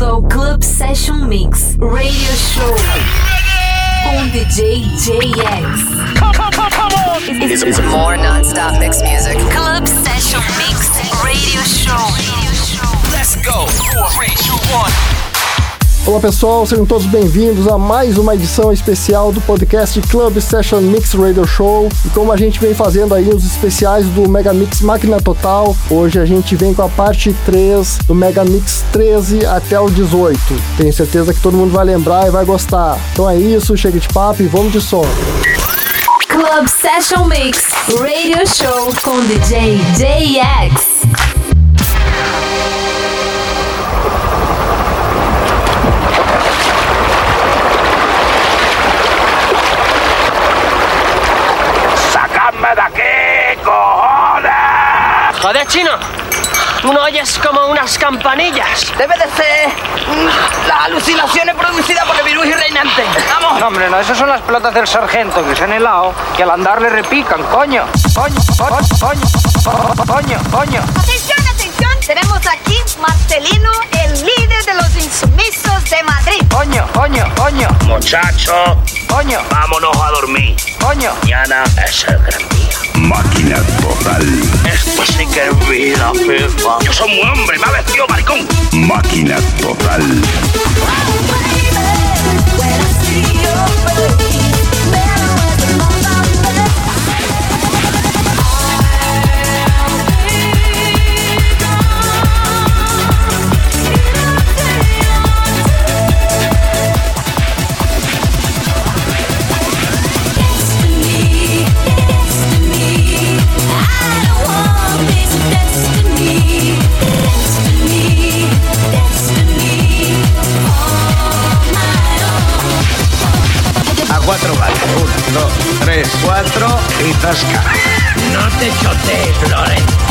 bem-vindo ao Club Session Mix Radio Show com DJ JX. It's, it's more non-stop mix music. Club Session Mix Radio Show. Let's go. Four, three, two, one. Olá pessoal, sejam todos bem-vindos a mais uma edição especial do podcast Club Session Mix Radio Show. E como a gente vem fazendo aí os especiais do Mega Mix Máquina Total, hoje a gente vem com a parte 3 do Mega Mix 13 até o 18. Tenho certeza que todo mundo vai lembrar e vai gostar. Então é isso, chega de papo e vamos de som. Club Session Mix Radio Show com DJ JX. Joder, chino. ¿Tú no oyes como unas campanillas? Debe de ser mm, las alucinaciones producidas por el virus reinante. ¡Vamos! No, hombre, no, esas son las pelotas del sargento que se han helado, que al andar le repican, coño. Coño, coño, coño, coño, coño. Tenemos aquí Marcelino, el líder de los insumisos de Madrid. Coño, coño, coño, Muchachos, coño, vámonos a dormir. coño. Mañana es el gran día. Máquina total. Esto sí que es vida, FIFA. Yo soy muy hombre, me ha vestido maricón. Máquina total. Dos, tres, cuatro y zasca. No te chotees, Lorenzo.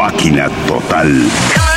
Máquina total.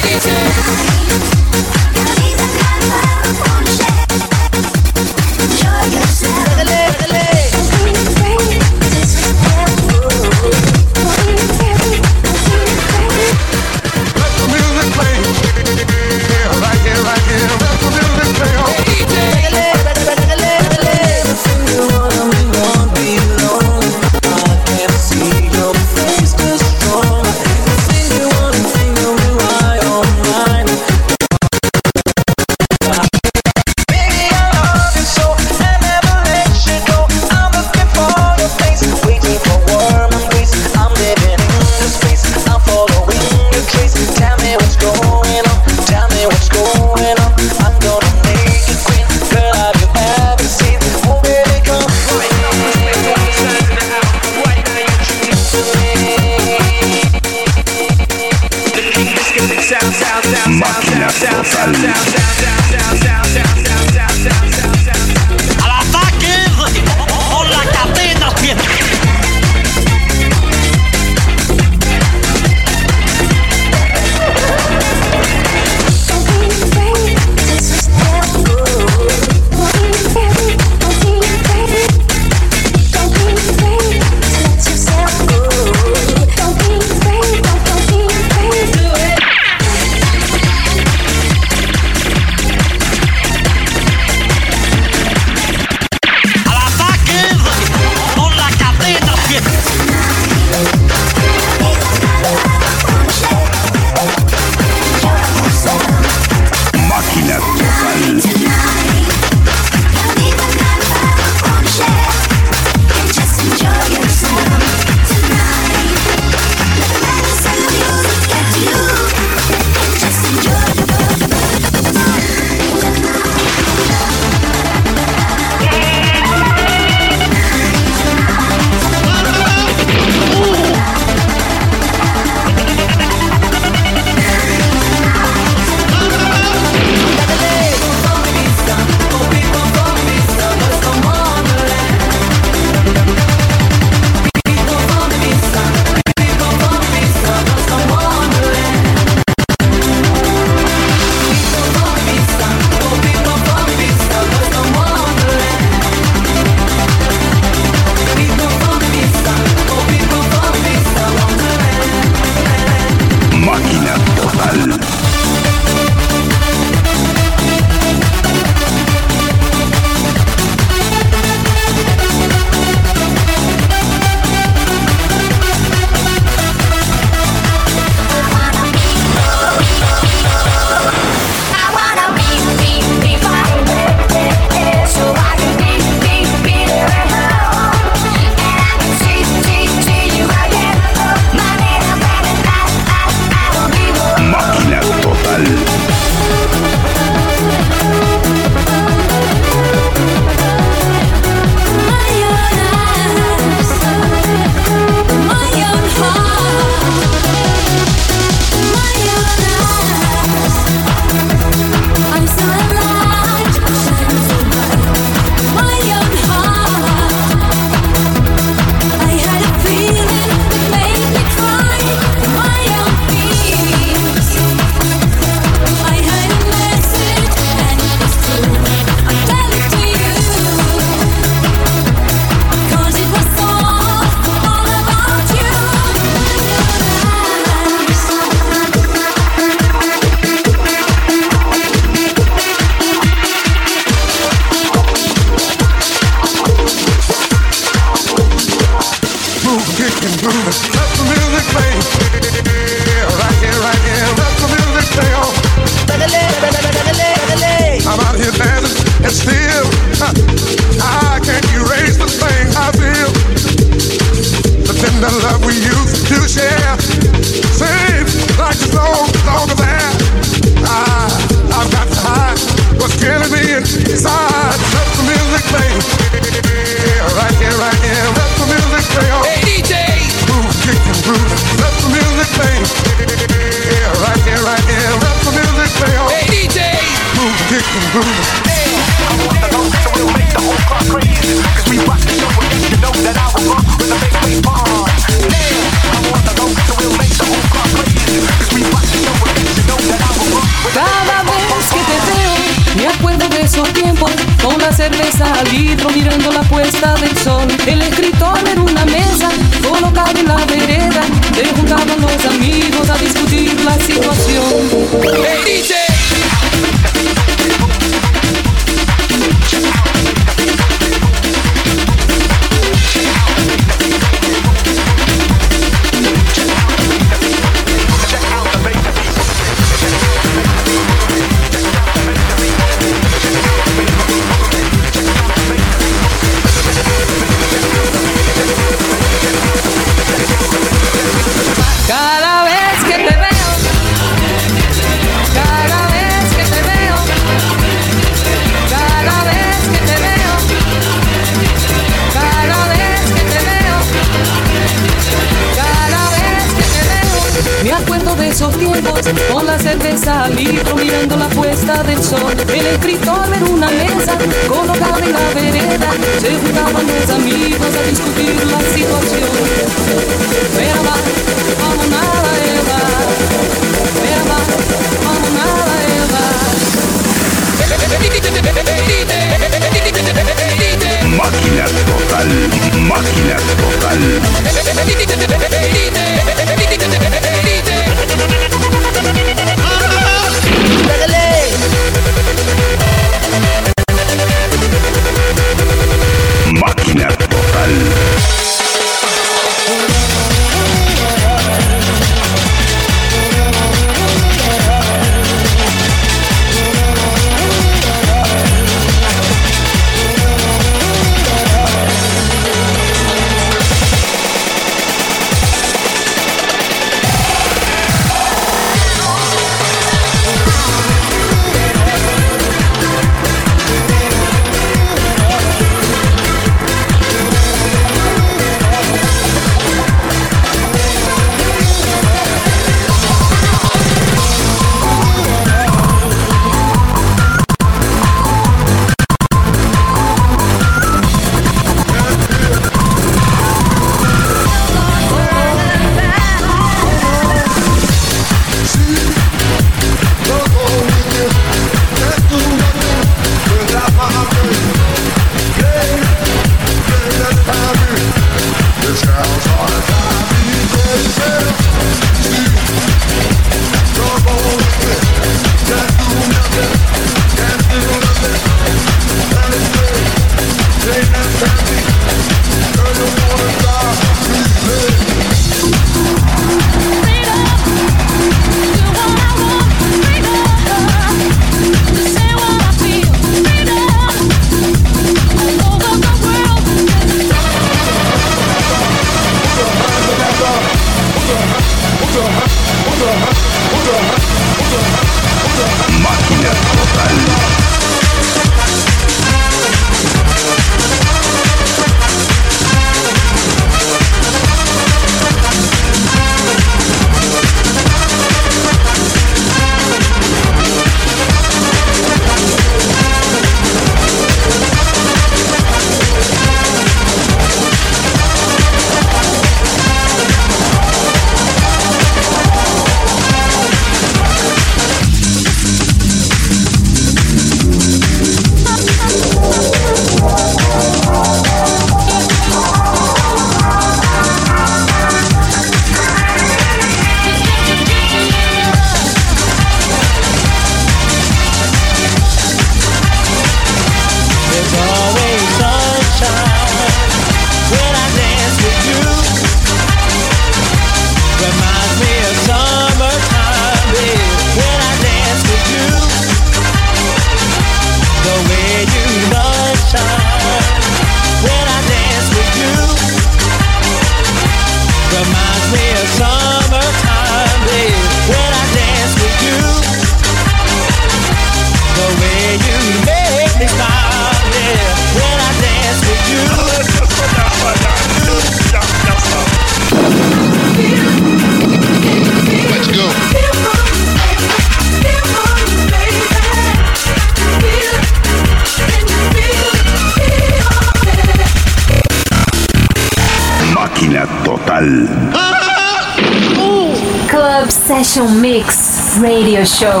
Session Mix Radio Show.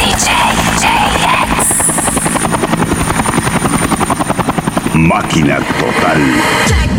DJ JX. Máquina total.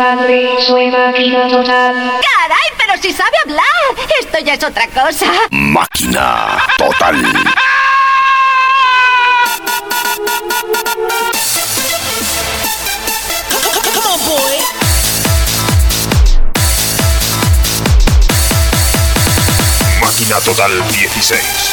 culpable, soy máquina total. ¡Caray, pero si sabe hablar! Esto ya es otra cosa. Máquina total. Máquina Total 16.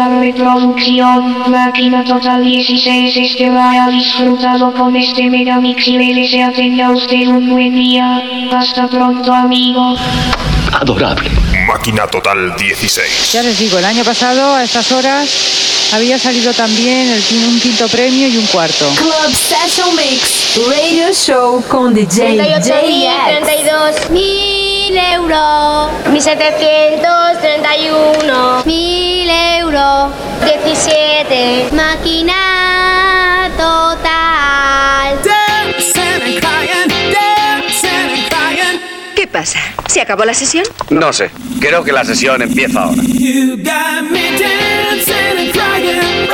gran reproducción, máquina total 16, espera ha disfrutado con este Megamix y BDC tenga usted un buen día, hasta pronto amigo. Adorable. Máquina total 16. Ya les digo, el año pasado a estas horas había salido también el, un quinto premio y un cuarto. Club Session Mix Radio Show con DJ 38, 32. Mil euros. Mil setecientos treinta y uno. Mil euros. Diecisiete. Máquina total. ¿Qué pasa? ¿Se acabó la sesión? No sé. Creo que la sesión empieza ahora. You got me dancing and crying.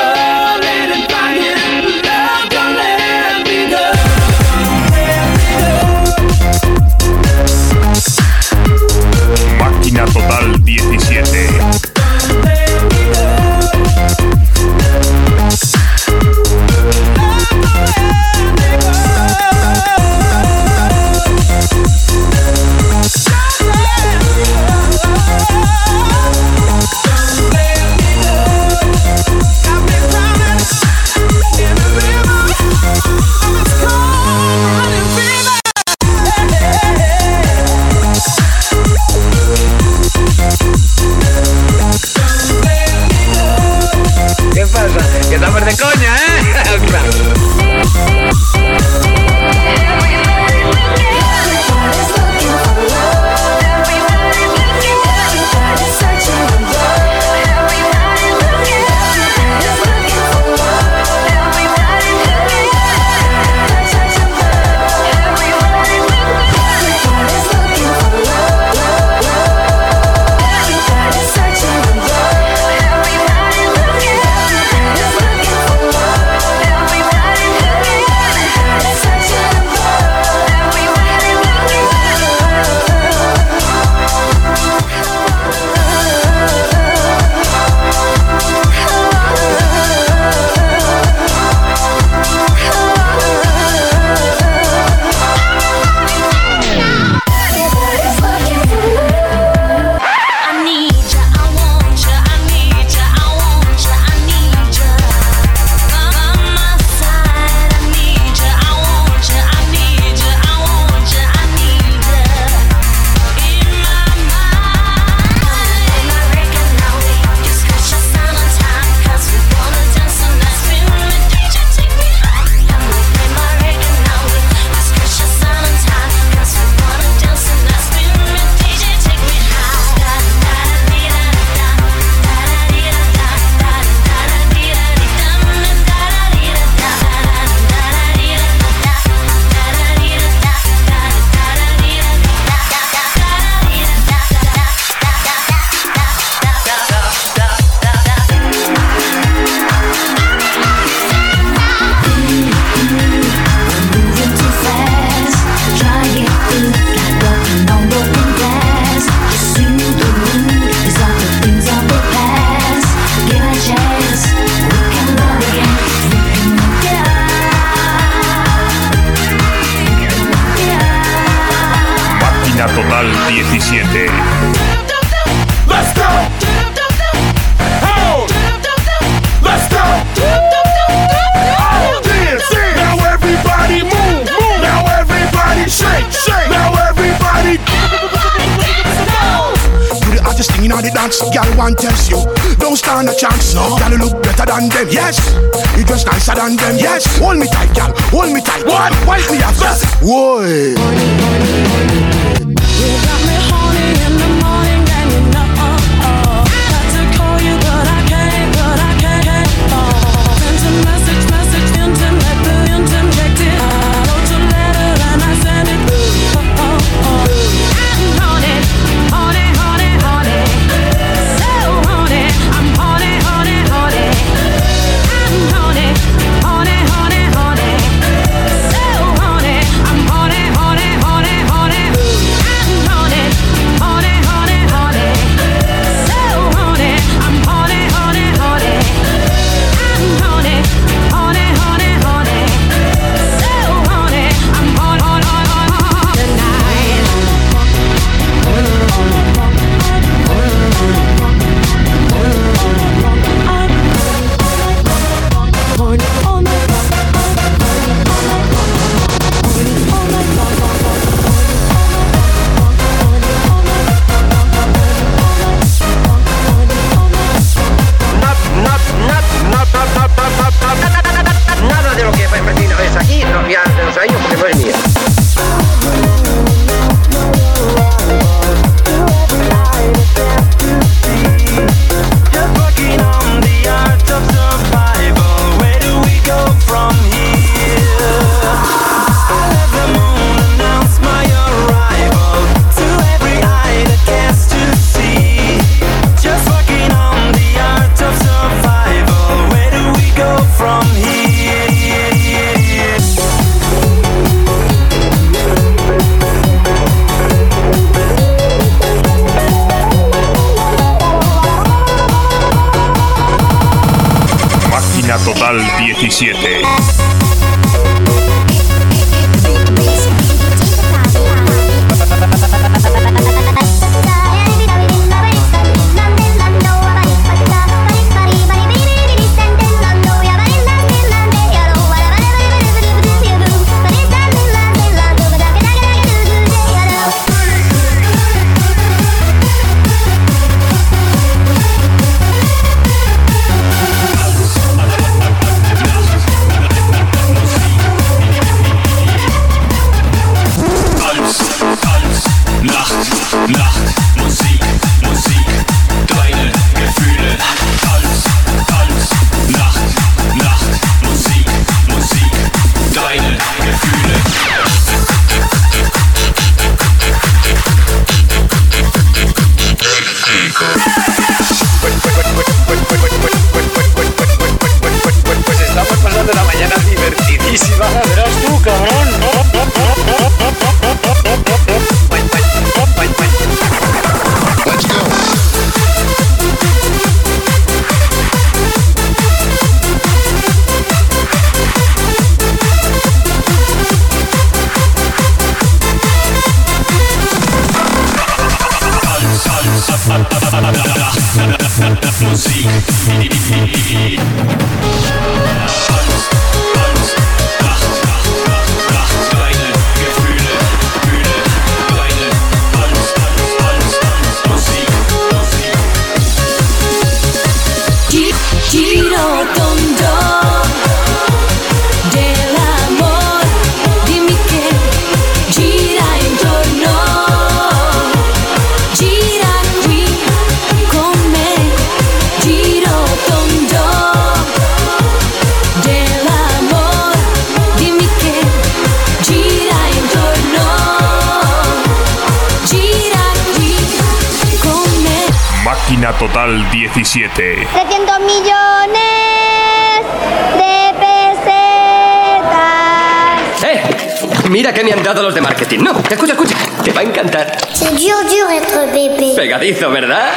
Mira qué me han dado los de marketing. No, escucha, escucha. Te va a encantar. C'est dur, dur être. Pegadizo, ¿verdad?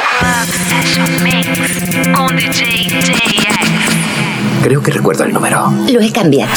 Creo que recuerdo el número. Lo he cambiado.